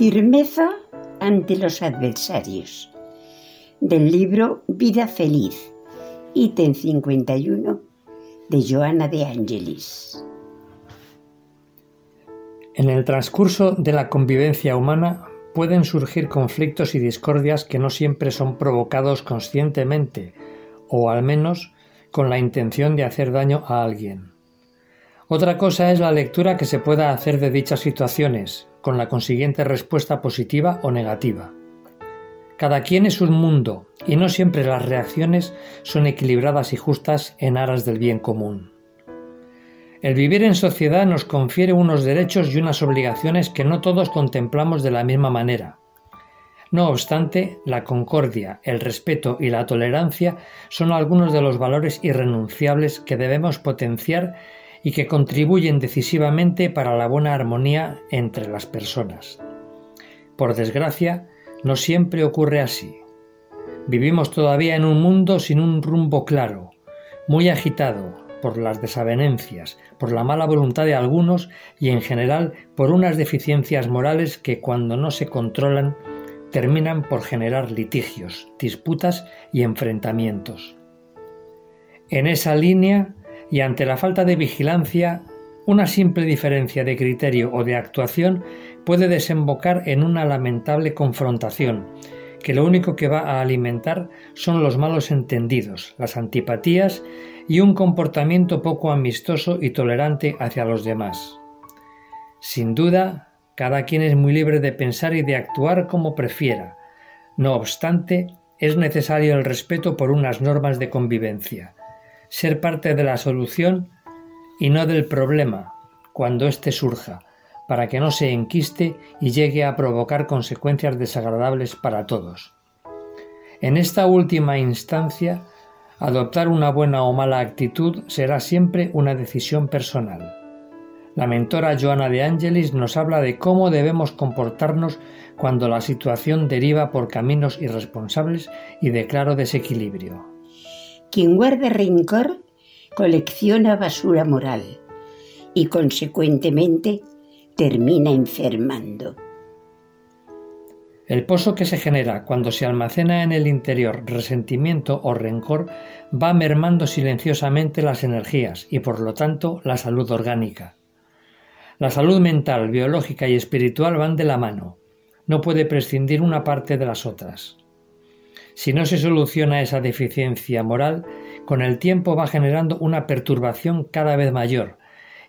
Firmeza ante los adversarios. Del libro Vida Feliz, ítem 51 de Joana de Angelis. En el transcurso de la convivencia humana pueden surgir conflictos y discordias que no siempre son provocados conscientemente, o al menos con la intención de hacer daño a alguien. Otra cosa es la lectura que se pueda hacer de dichas situaciones, con la consiguiente respuesta positiva o negativa. Cada quien es un mundo y no siempre las reacciones son equilibradas y justas en aras del bien común. El vivir en sociedad nos confiere unos derechos y unas obligaciones que no todos contemplamos de la misma manera. No obstante, la concordia, el respeto y la tolerancia son algunos de los valores irrenunciables que debemos potenciar y que contribuyen decisivamente para la buena armonía entre las personas. Por desgracia, no siempre ocurre así. Vivimos todavía en un mundo sin un rumbo claro, muy agitado, por las desavenencias, por la mala voluntad de algunos y en general por unas deficiencias morales que cuando no se controlan terminan por generar litigios, disputas y enfrentamientos. En esa línea y ante la falta de vigilancia, una simple diferencia de criterio o de actuación puede desembocar en una lamentable confrontación, que lo único que va a alimentar son los malos entendidos, las antipatías y un comportamiento poco amistoso y tolerante hacia los demás. Sin duda, cada quien es muy libre de pensar y de actuar como prefiera. No obstante, es necesario el respeto por unas normas de convivencia, ser parte de la solución y no del problema cuando éste surja, para que no se enquiste y llegue a provocar consecuencias desagradables para todos. En esta última instancia, adoptar una buena o mala actitud será siempre una decisión personal. La mentora Joana de Angelis nos habla de cómo debemos comportarnos cuando la situación deriva por caminos irresponsables y de claro desequilibrio. Quien guarda rencor colecciona basura moral y consecuentemente termina enfermando. El pozo que se genera cuando se almacena en el interior resentimiento o rencor va mermando silenciosamente las energías y por lo tanto la salud orgánica. La salud mental, biológica y espiritual van de la mano. No puede prescindir una parte de las otras. Si no se soluciona esa deficiencia moral, con el tiempo va generando una perturbación cada vez mayor,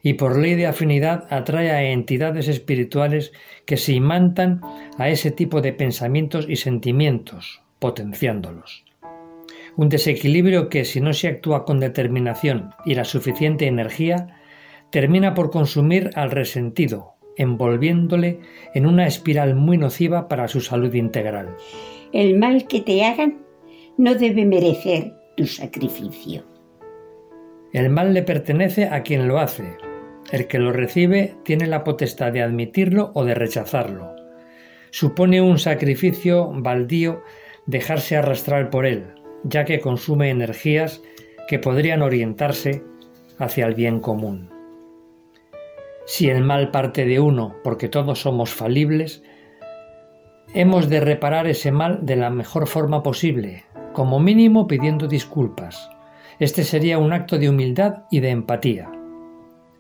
y por ley de afinidad atrae a entidades espirituales que se imantan a ese tipo de pensamientos y sentimientos, potenciándolos. Un desequilibrio que, si no se actúa con determinación y la suficiente energía, termina por consumir al resentido, envolviéndole en una espiral muy nociva para su salud integral. El mal que te hagan no debe merecer tu sacrificio. El mal le pertenece a quien lo hace, el que lo recibe tiene la potestad de admitirlo o de rechazarlo. Supone un sacrificio baldío dejarse arrastrar por él, ya que consume energías que podrían orientarse hacia el bien común. Si el mal parte de uno, porque todos somos falibles, hemos de reparar ese mal de la mejor forma posible, como mínimo pidiendo disculpas. Este sería un acto de humildad y de empatía.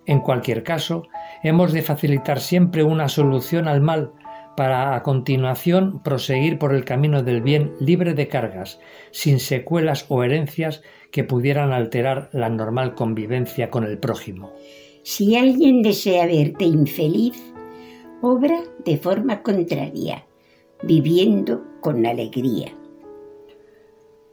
En cualquier caso, hemos de facilitar siempre una solución al mal para a continuación proseguir por el camino del bien libre de cargas, sin secuelas o herencias que pudieran alterar la normal convivencia con el prójimo. Si alguien desea verte infeliz, obra de forma contraria, viviendo con alegría.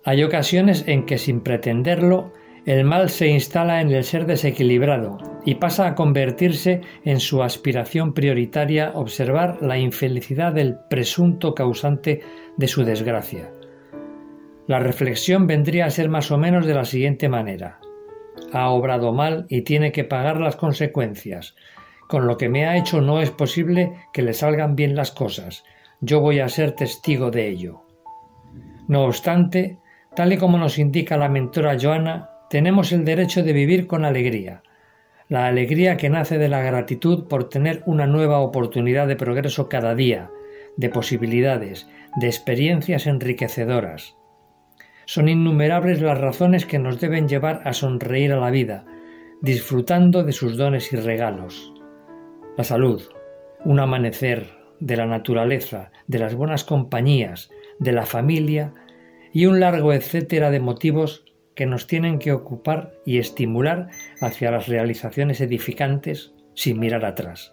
Hay ocasiones en que sin pretenderlo el mal se instala en el ser desequilibrado y pasa a convertirse en su aspiración prioritaria observar la infelicidad del presunto causante de su desgracia. La reflexión vendría a ser más o menos de la siguiente manera. Ha obrado mal y tiene que pagar las consecuencias. Con lo que me ha hecho no es posible que le salgan bien las cosas. Yo voy a ser testigo de ello. No obstante, tal y como nos indica la mentora Joana, tenemos el derecho de vivir con alegría, la alegría que nace de la gratitud por tener una nueva oportunidad de progreso cada día, de posibilidades, de experiencias enriquecedoras. Son innumerables las razones que nos deben llevar a sonreír a la vida, disfrutando de sus dones y regalos. La salud, un amanecer, de la naturaleza, de las buenas compañías, de la familia y un largo etcétera de motivos que nos tienen que ocupar y estimular hacia las realizaciones edificantes sin mirar atrás.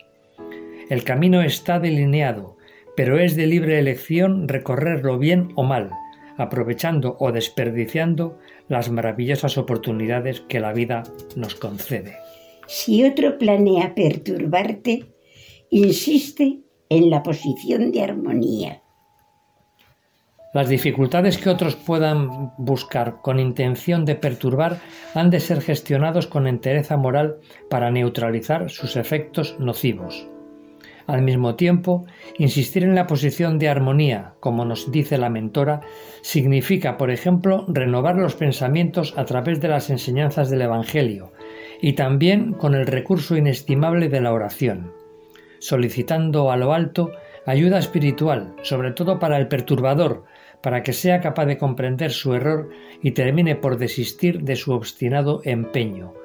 El camino está delineado, pero es de libre elección recorrerlo bien o mal, aprovechando o desperdiciando las maravillosas oportunidades que la vida nos concede. Si otro planea perturbarte, insiste en la posición de armonía. Las dificultades que otros puedan buscar con intención de perturbar han de ser gestionados con entereza moral para neutralizar sus efectos nocivos. Al mismo tiempo, insistir en la posición de armonía, como nos dice la mentora, significa, por ejemplo, renovar los pensamientos a través de las enseñanzas del Evangelio y también con el recurso inestimable de la oración, solicitando a lo alto ayuda espiritual, sobre todo para el perturbador, para que sea capaz de comprender su error y termine por desistir de su obstinado empeño,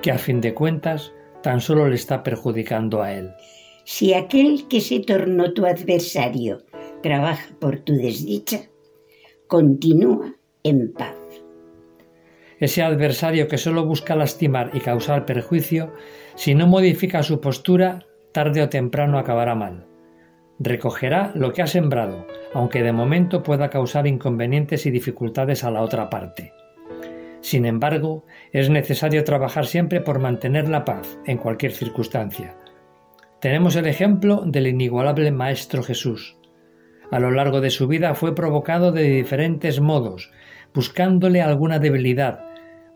que a fin de cuentas tan solo le está perjudicando a él. Si aquel que se tornó tu adversario trabaja por tu desdicha, continúa en paz. Ese adversario que solo busca lastimar y causar perjuicio, si no modifica su postura, tarde o temprano acabará mal. Recogerá lo que ha sembrado, aunque de momento pueda causar inconvenientes y dificultades a la otra parte. Sin embargo, es necesario trabajar siempre por mantener la paz en cualquier circunstancia, tenemos el ejemplo del inigualable Maestro Jesús. A lo largo de su vida fue provocado de diferentes modos, buscándole alguna debilidad,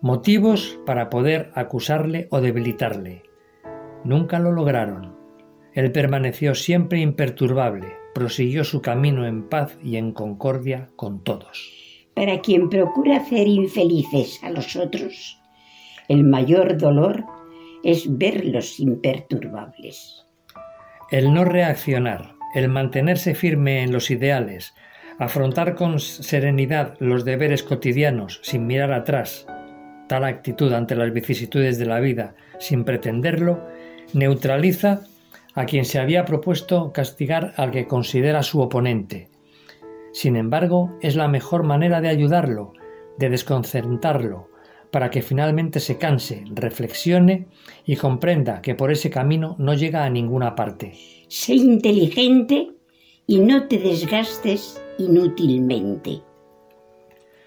motivos para poder acusarle o debilitarle. Nunca lo lograron. Él permaneció siempre imperturbable, prosiguió su camino en paz y en concordia con todos. Para quien procura hacer infelices a los otros, el mayor dolor es verlos imperturbables. El no reaccionar, el mantenerse firme en los ideales, afrontar con serenidad los deberes cotidianos sin mirar atrás, tal actitud ante las vicisitudes de la vida sin pretenderlo, neutraliza a quien se había propuesto castigar al que considera su oponente. Sin embargo, es la mejor manera de ayudarlo, de desconcertarlo, para que finalmente se canse, reflexione y comprenda que por ese camino no llega a ninguna parte. Sé inteligente y no te desgastes inútilmente.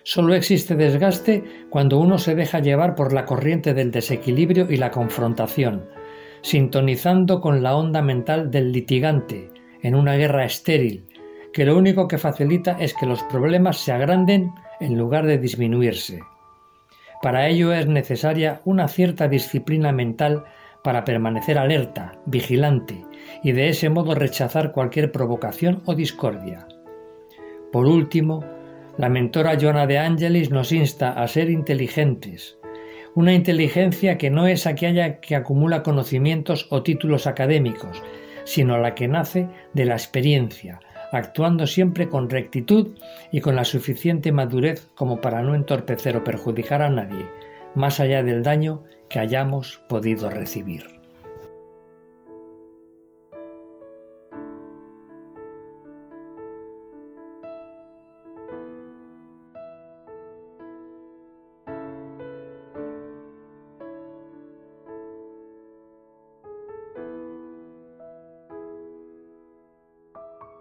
Solo existe desgaste cuando uno se deja llevar por la corriente del desequilibrio y la confrontación, sintonizando con la onda mental del litigante en una guerra estéril, que lo único que facilita es que los problemas se agranden en lugar de disminuirse. Para ello es necesaria una cierta disciplina mental para permanecer alerta, vigilante y de ese modo rechazar cualquier provocación o discordia. Por último, la mentora Joana de Angelis nos insta a ser inteligentes, una inteligencia que no es aquella que acumula conocimientos o títulos académicos, sino la que nace de la experiencia, actuando siempre con rectitud y con la suficiente madurez como para no entorpecer o perjudicar a nadie, más allá del daño que hayamos podido recibir.